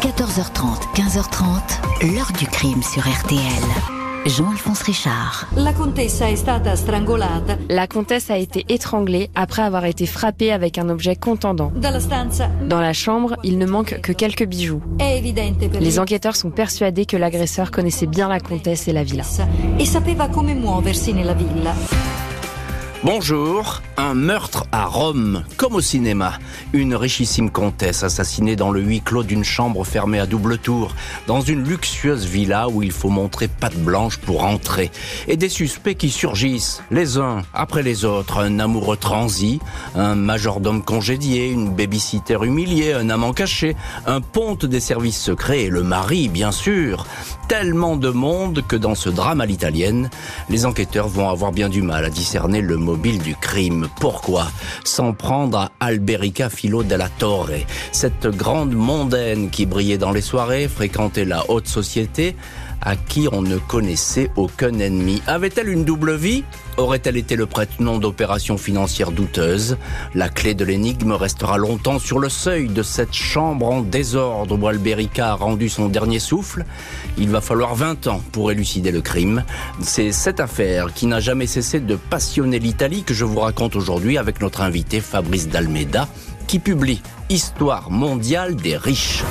14h30, 15h30, l'heure du crime sur RTL. Jean-Alphonse Richard. La stata strangolata La comtesse a été étranglée après avoir été frappée avec un objet contendant. Dans la chambre, il ne manque que quelques bijoux. Les enquêteurs sont persuadés que l'agresseur connaissait bien la comtesse et la villa. e sapeva come muoversi nella villa. Bonjour, un meurtre à Rome, comme au cinéma. Une richissime comtesse assassinée dans le huis clos d'une chambre fermée à double tour, dans une luxueuse villa où il faut montrer patte blanche pour entrer. Et des suspects qui surgissent, les uns après les autres. Un amoureux transi, un majordome congédié, une babysitter humiliée, un amant caché, un ponte des services secrets et le mari, bien sûr. Tellement de monde que dans ce drame à l'italienne, les enquêteurs vont avoir bien du mal à discerner le du crime. Pourquoi S'en prendre à Alberica Filo della Torre, cette grande mondaine qui brillait dans les soirées, fréquentait la haute société, à qui on ne connaissait aucun ennemi. Avait-elle une double vie Aurait-elle été le prête-nom d'opérations financières douteuses La clé de l'énigme restera longtemps sur le seuil de cette chambre en désordre où Alberica a rendu son dernier souffle. Il va falloir 20 ans pour élucider le crime. C'est cette affaire qui n'a jamais cessé de passionner l'Italie que je vous raconte aujourd'hui avec notre invité Fabrice D'Almeida qui publie Histoire mondiale des riches.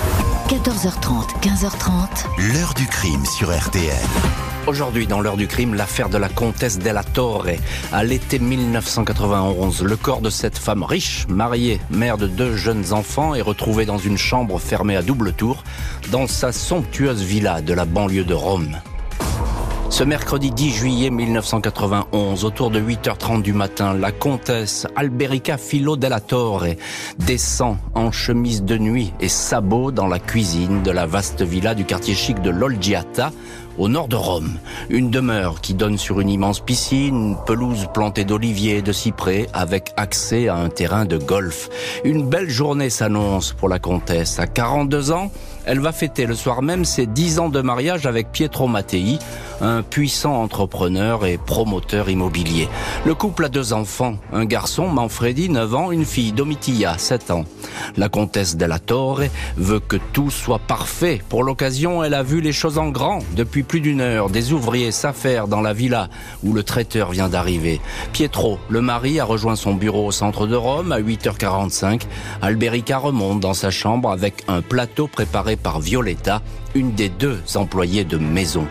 14h30, 15h30, L'heure du crime sur RTL. Aujourd'hui, dans l'heure du crime, l'affaire de la comtesse della Torre. À l'été 1991, le corps de cette femme riche, mariée, mère de deux jeunes enfants, est retrouvé dans une chambre fermée à double tour, dans sa somptueuse villa de la banlieue de Rome. Ce mercredi 10 juillet 1991, autour de 8h30 du matin, la comtesse Alberica Filo della Torre descend en chemise de nuit et sabots dans la cuisine de la vaste villa du quartier chic de l'Olgiata, au nord de Rome. Une demeure qui donne sur une immense piscine, une pelouse plantée d'oliviers et de cyprès avec accès à un terrain de golf. Une belle journée s'annonce pour la comtesse. À 42 ans, elle va fêter le soir même ses 10 ans de mariage avec Pietro Mattei, un puissant entrepreneur et promoteur immobilier. Le couple a deux enfants, un garçon, Manfredi, 9 ans, une fille, Domitilla, 7 ans. La comtesse della Torre veut que tout soit parfait. Pour l'occasion, elle a vu les choses en grand. Depuis plus d'une heure, des ouvriers s'affairent dans la villa où le traiteur vient d'arriver. Pietro, le mari, a rejoint son bureau au centre de Rome à 8h45. Alberica remonte dans sa chambre avec un plateau préparé par Violetta, une des deux employées de maison.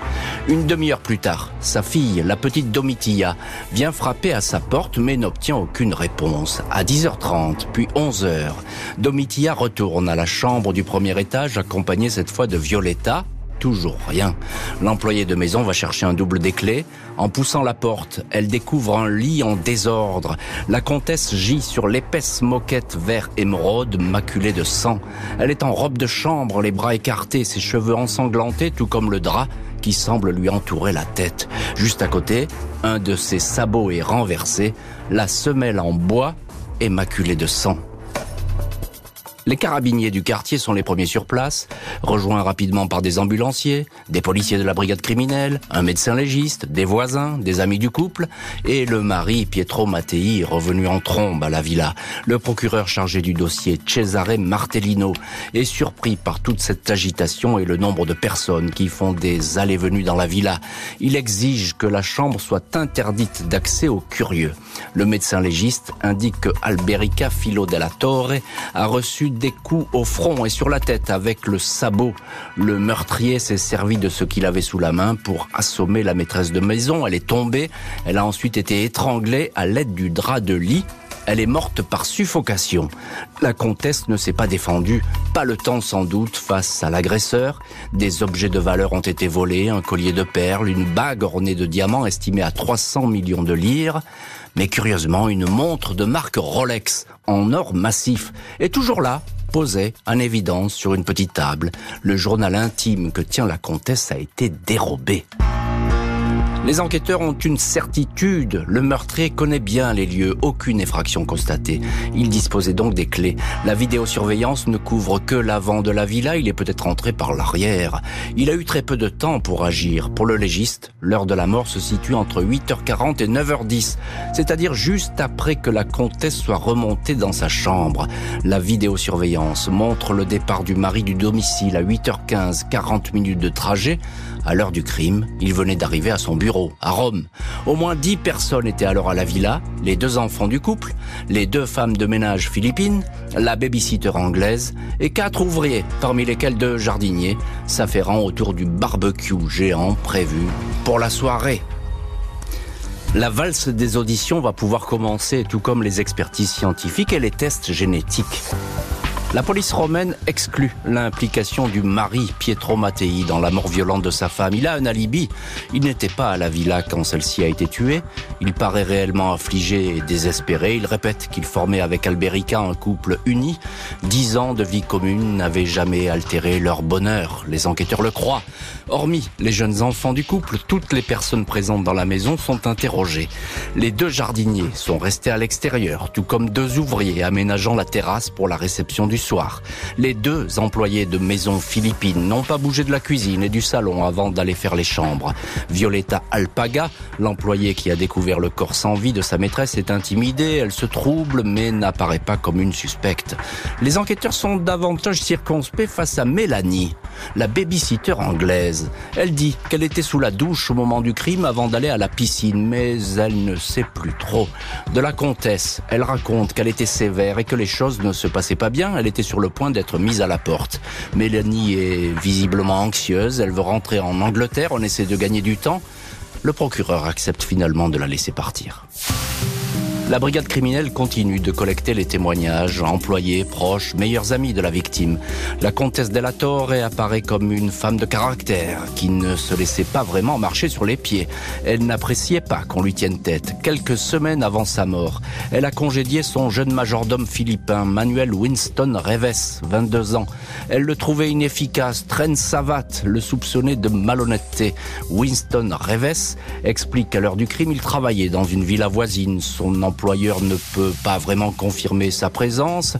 Une demi-heure plus tard, sa fille, la petite Domitilla, vient frapper à sa porte mais n'obtient aucune réponse. À 10h30, puis 11h, Domitilla retourne à la chambre du premier étage accompagnée cette fois de Violetta, Toujours rien. L'employé de maison va chercher un double des clés. En poussant la porte, elle découvre un lit en désordre. La comtesse gît sur l'épaisse moquette vert émeraude maculée de sang. Elle est en robe de chambre, les bras écartés, ses cheveux ensanglantés, tout comme le drap qui semble lui entourer la tête. Juste à côté, un de ses sabots est renversé, la semelle en bois est maculée de sang. Les carabiniers du quartier sont les premiers sur place, rejoints rapidement par des ambulanciers, des policiers de la brigade criminelle, un médecin légiste, des voisins, des amis du couple, et le mari Pietro Mattei revenu en trombe à la villa. Le procureur chargé du dossier, Cesare Martellino, est surpris par toute cette agitation et le nombre de personnes qui font des allées-venues dans la villa. Il exige que la chambre soit interdite d'accès aux curieux. Le médecin légiste indique que Alberica Filo della Torre a reçu des coups au front et sur la tête avec le sabot. Le meurtrier s'est servi de ce qu'il avait sous la main pour assommer la maîtresse de maison. Elle est tombée. Elle a ensuite été étranglée à l'aide du drap de lit. Elle est morte par suffocation. La comtesse ne s'est pas défendue, pas le temps sans doute face à l'agresseur. Des objets de valeur ont été volés, un collier de perles, une bague ornée de diamants estimée à 300 millions de lire. Mais curieusement, une montre de marque Rolex en or massif est toujours là, posée en évidence sur une petite table. Le journal intime que tient la comtesse a été dérobé. Les enquêteurs ont une certitude. Le meurtrier connaît bien les lieux, aucune effraction constatée. Il disposait donc des clés. La vidéosurveillance ne couvre que l'avant de la villa, il est peut-être entré par l'arrière. Il a eu très peu de temps pour agir. Pour le légiste, l'heure de la mort se situe entre 8h40 et 9h10, c'est-à-dire juste après que la comtesse soit remontée dans sa chambre. La vidéosurveillance montre le départ du mari du domicile à 8h15, 40 minutes de trajet. À l'heure du crime, il venait d'arriver à son bureau, à Rome. Au moins dix personnes étaient alors à la villa, les deux enfants du couple, les deux femmes de ménage philippines, la babysitter anglaise et quatre ouvriers, parmi lesquels deux jardiniers, s'affairant autour du barbecue géant prévu pour la soirée. La valse des auditions va pouvoir commencer, tout comme les expertises scientifiques et les tests génétiques. La police romaine exclut l'implication du mari Pietro Mattei dans la mort violente de sa femme. Il a un alibi. Il n'était pas à la villa quand celle-ci a été tuée. Il paraît réellement affligé et désespéré. Il répète qu'il formait avec Alberica un couple uni. Dix ans de vie commune n'avaient jamais altéré leur bonheur. Les enquêteurs le croient. Hormis les jeunes enfants du couple, toutes les personnes présentes dans la maison sont interrogées. Les deux jardiniers sont restés à l'extérieur, tout comme deux ouvriers aménageant la terrasse pour la réception du soir. Les deux employés de maison philippine n'ont pas bougé de la cuisine et du salon avant d'aller faire les chambres. Violetta Alpaga, l'employée qui a découvert le corps sans vie de sa maîtresse, est intimidée, elle se trouble mais n'apparaît pas comme une suspecte. Les enquêteurs sont davantage circonspects face à Mélanie, la babysitter anglaise. Elle dit qu'elle était sous la douche au moment du crime avant d'aller à la piscine, mais elle ne sait plus trop. De la comtesse, elle raconte qu'elle était sévère et que les choses ne se passaient pas bien était sur le point d'être mise à la porte. Mélanie est visiblement anxieuse, elle veut rentrer en Angleterre, on essaie de gagner du temps. Le procureur accepte finalement de la laisser partir. La brigade criminelle continue de collecter les témoignages, employés, proches, meilleurs amis de la victime. La comtesse Della Torre apparaît comme une femme de caractère, qui ne se laissait pas vraiment marcher sur les pieds. Elle n'appréciait pas qu'on lui tienne tête. Quelques semaines avant sa mort, elle a congédié son jeune majordome philippin, Manuel Winston Reves, 22 ans. Elle le trouvait inefficace, traîne savate, le soupçonnait de malhonnêteté. Winston Reves explique qu'à l'heure du crime, il travaillait dans une villa voisine. Son l'employeur ne peut pas vraiment confirmer sa présence.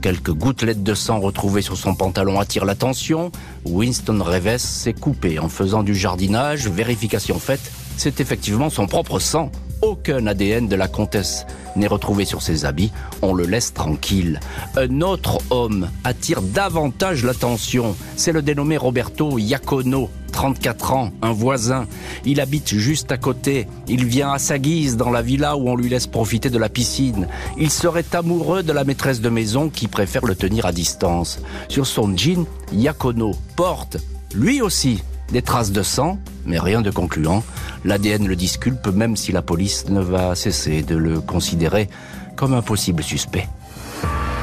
Quelques gouttelettes de sang retrouvées sur son pantalon attirent l'attention. Winston Reves s'est coupé en faisant du jardinage. Vérification faite, c'est effectivement son propre sang. Aucun ADN de la comtesse n'est retrouvé sur ses habits. On le laisse tranquille. Un autre homme attire davantage l'attention. C'est le dénommé Roberto Iacono, 34 ans, un voisin. Il habite juste à côté. Il vient à sa guise dans la villa où on lui laisse profiter de la piscine. Il serait amoureux de la maîtresse de maison qui préfère le tenir à distance. Sur son jean, Yakono porte, lui aussi, des traces de sang, mais rien de concluant. L'ADN le disculpe même si la police ne va cesser de le considérer comme un possible suspect.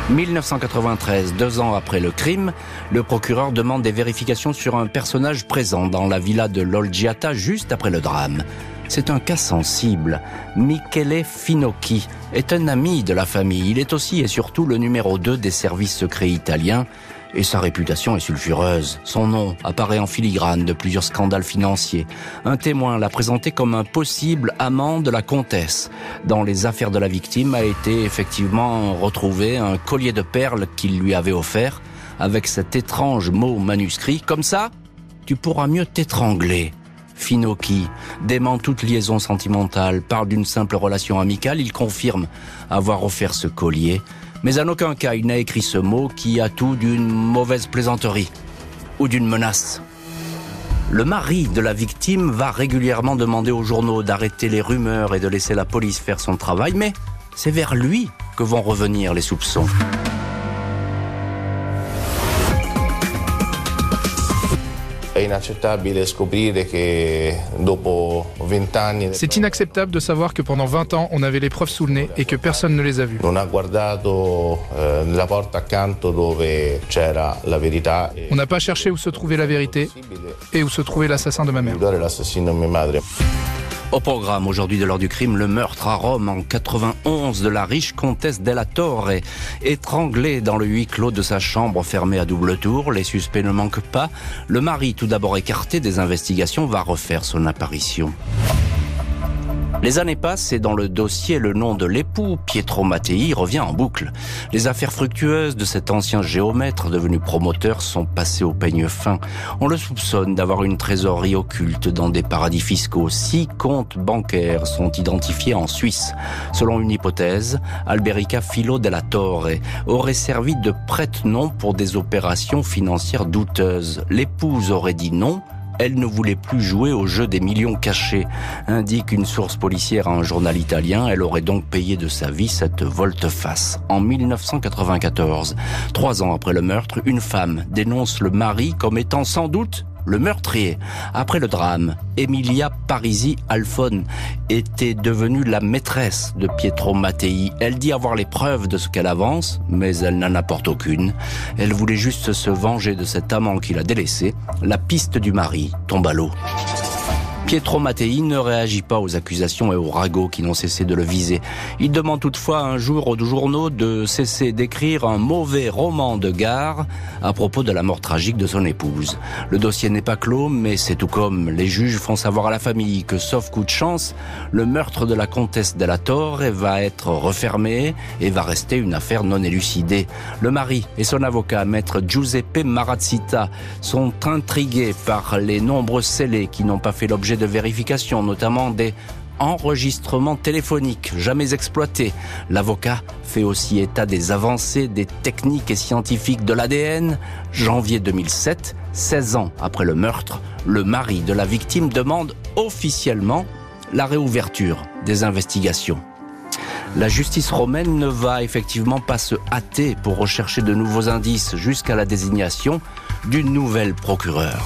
1993, deux ans après le crime, le procureur demande des vérifications sur un personnage présent dans la villa de Lolgiata juste après le drame. C'est un cas sensible. Michele Finocchi est un ami de la famille. Il est aussi et surtout le numéro 2 des services secrets italiens et sa réputation est sulfureuse. Son nom apparaît en filigrane de plusieurs scandales financiers. Un témoin l'a présenté comme un possible amant de la comtesse. Dans les affaires de la victime a été effectivement retrouvé un collier de perles qu'il lui avait offert avec cet étrange mot manuscrit. Comme ça, tu pourras mieux t'étrangler. Finocchi dément toute liaison sentimentale, parle d'une simple relation amicale, il confirme avoir offert ce collier mais en aucun cas il n'a écrit ce mot qui a tout d'une mauvaise plaisanterie ou d'une menace. Le mari de la victime va régulièrement demander aux journaux d'arrêter les rumeurs et de laisser la police faire son travail, mais c'est vers lui que vont revenir les soupçons. C'est inacceptable de savoir que pendant 20 ans, on avait les preuves sous le nez et que personne ne les a vues. Eh, On n'a pas cherché où se trouvait la vérité et où se trouvait l'assassin de ma mère. Au programme aujourd'hui de l'heure du crime, le meurtre à Rome en 91 de la riche comtesse della Torre, étranglée dans le huis clos de sa chambre fermée à double tour. Les suspects ne manquent pas. Le mari, tout d'abord écarté des investigations, va refaire son apparition. Les années passent et dans le dossier, le nom de l'époux, Pietro Mattei, revient en boucle. Les affaires fructueuses de cet ancien géomètre devenu promoteur sont passées au peigne fin. On le soupçonne d'avoir une trésorerie occulte dans des paradis fiscaux. Six comptes bancaires sont identifiés en Suisse. Selon une hypothèse, Alberica Filo della Torre aurait servi de prête-nom pour des opérations financières douteuses. L'épouse aurait dit non, elle ne voulait plus jouer au jeu des millions cachés, indique une source policière à un journal italien. Elle aurait donc payé de sa vie cette volte-face. En 1994, trois ans après le meurtre, une femme dénonce le mari comme étant sans doute le meurtrier. Après le drame, Emilia Parisi Alphone était devenue la maîtresse de Pietro Mattei. Elle dit avoir les preuves de ce qu'elle avance, mais elle n'en apporte aucune. Elle voulait juste se venger de cet amant qui l'a délaissé. La piste du mari tombe à l'eau. Pietro Mattei ne réagit pas aux accusations et aux ragots qui n'ont cessé de le viser. Il demande toutefois un jour aux journaux de cesser d'écrire un mauvais roman de gare à propos de la mort tragique de son épouse. Le dossier n'est pas clos, mais c'est tout comme les juges font savoir à la famille que, sauf coup de chance, le meurtre de la comtesse della Torre va être refermé et va rester une affaire non élucidée. Le mari et son avocat, maître Giuseppe Marazzita, sont intrigués par les nombreux scellés qui n'ont pas fait l'objet de vérification, notamment des enregistrements téléphoniques jamais exploités. L'avocat fait aussi état des avancées des techniques et scientifiques de l'ADN. Janvier 2007, 16 ans après le meurtre, le mari de la victime demande officiellement la réouverture des investigations. La justice romaine ne va effectivement pas se hâter pour rechercher de nouveaux indices jusqu'à la désignation d'une nouvelle procureure.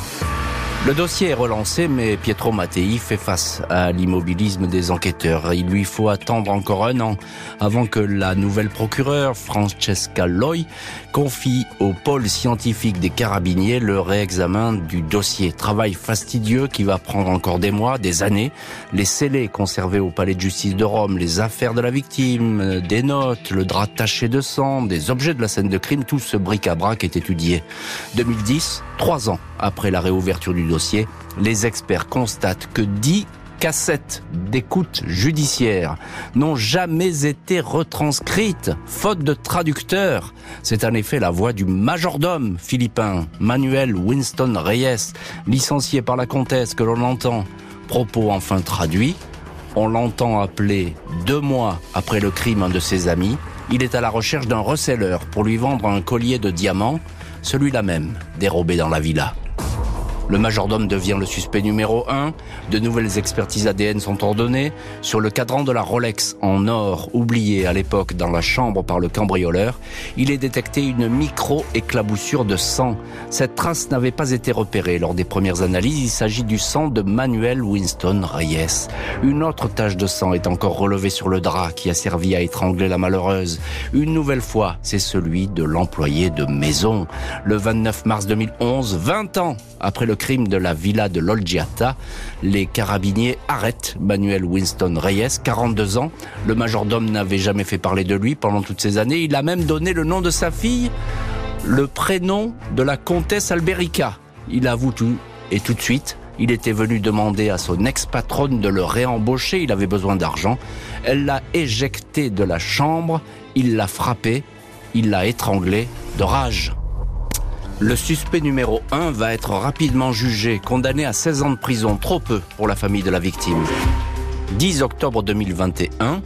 Le dossier est relancé, mais Pietro Mattei fait face à l'immobilisme des enquêteurs. Il lui faut attendre encore un an avant que la nouvelle procureure, Francesca Loi, confie au pôle scientifique des carabiniers le réexamen du dossier. Travail fastidieux qui va prendre encore des mois, des années. Les scellés conservés au palais de justice de Rome, les affaires de la victime, des notes, le drap taché de sang, des objets de la scène de crime, tout ce bric-à-brac est étudié. 2010, trois ans après la réouverture du dossier, les experts constatent que 10 cassettes d'écoute judiciaire n'ont jamais été retranscrites, faute de traducteur. C'est en effet la voix du majordome philippin, Manuel Winston Reyes, licencié par la comtesse que l'on entend. Propos enfin traduits, on l'entend appeler deux mois après le crime un de ses amis. Il est à la recherche d'un receleur pour lui vendre un collier de diamants, celui-là même, dérobé dans la villa. Le majordome devient le suspect numéro 1. De nouvelles expertises ADN sont ordonnées. Sur le cadran de la Rolex en or, oublié à l'époque dans la chambre par le cambrioleur, il est détecté une micro-éclaboussure de sang. Cette trace n'avait pas été repérée lors des premières analyses. Il s'agit du sang de Manuel Winston Reyes. Une autre tache de sang est encore relevée sur le drap qui a servi à étrangler la malheureuse. Une nouvelle fois, c'est celui de l'employé de maison. Le 29 mars 2011, 20 ans après le crime de la villa de l'Olgiata, les carabiniers arrêtent Manuel Winston Reyes, 42 ans. Le majordome n'avait jamais fait parler de lui pendant toutes ces années. Il a même donné le nom de sa fille, le prénom de la comtesse Alberica. Il avoue tout et tout de suite, il était venu demander à son ex-patronne de le réembaucher, il avait besoin d'argent. Elle l'a éjecté de la chambre, il l'a frappé, il l'a étranglé de rage. Le suspect numéro 1 va être rapidement jugé, condamné à 16 ans de prison, trop peu pour la famille de la victime. 10 octobre 2021,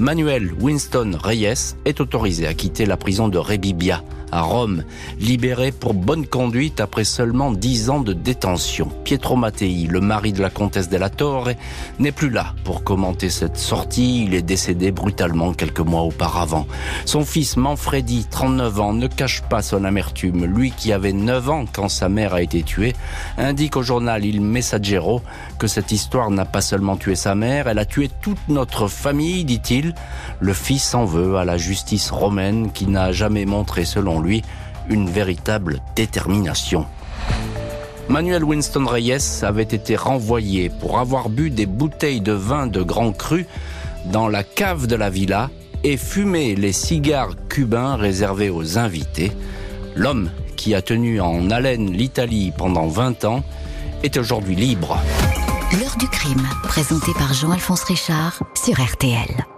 Manuel Winston Reyes est autorisé à quitter la prison de Rebibia à Rome, libéré pour bonne conduite après seulement dix ans de détention. Pietro Mattei, le mari de la comtesse della Torre, n'est plus là pour commenter cette sortie. Il est décédé brutalement quelques mois auparavant. Son fils Manfredi, 39 ans, ne cache pas son amertume. Lui qui avait 9 ans quand sa mère a été tuée, indique au journal Il Messaggero que cette histoire n'a pas seulement tué sa mère, elle a tué toute notre famille, dit-il. Le fils en veut à la justice romaine qui n'a jamais montré, selon lui, une véritable détermination. Manuel Winston Reyes avait été renvoyé pour avoir bu des bouteilles de vin de grand cru dans la cave de la villa et fumé les cigares cubains réservés aux invités. L'homme qui a tenu en haleine l'Italie pendant 20 ans est aujourd'hui libre. L'heure du crime, présenté par Jean-Alphonse Richard sur RTL.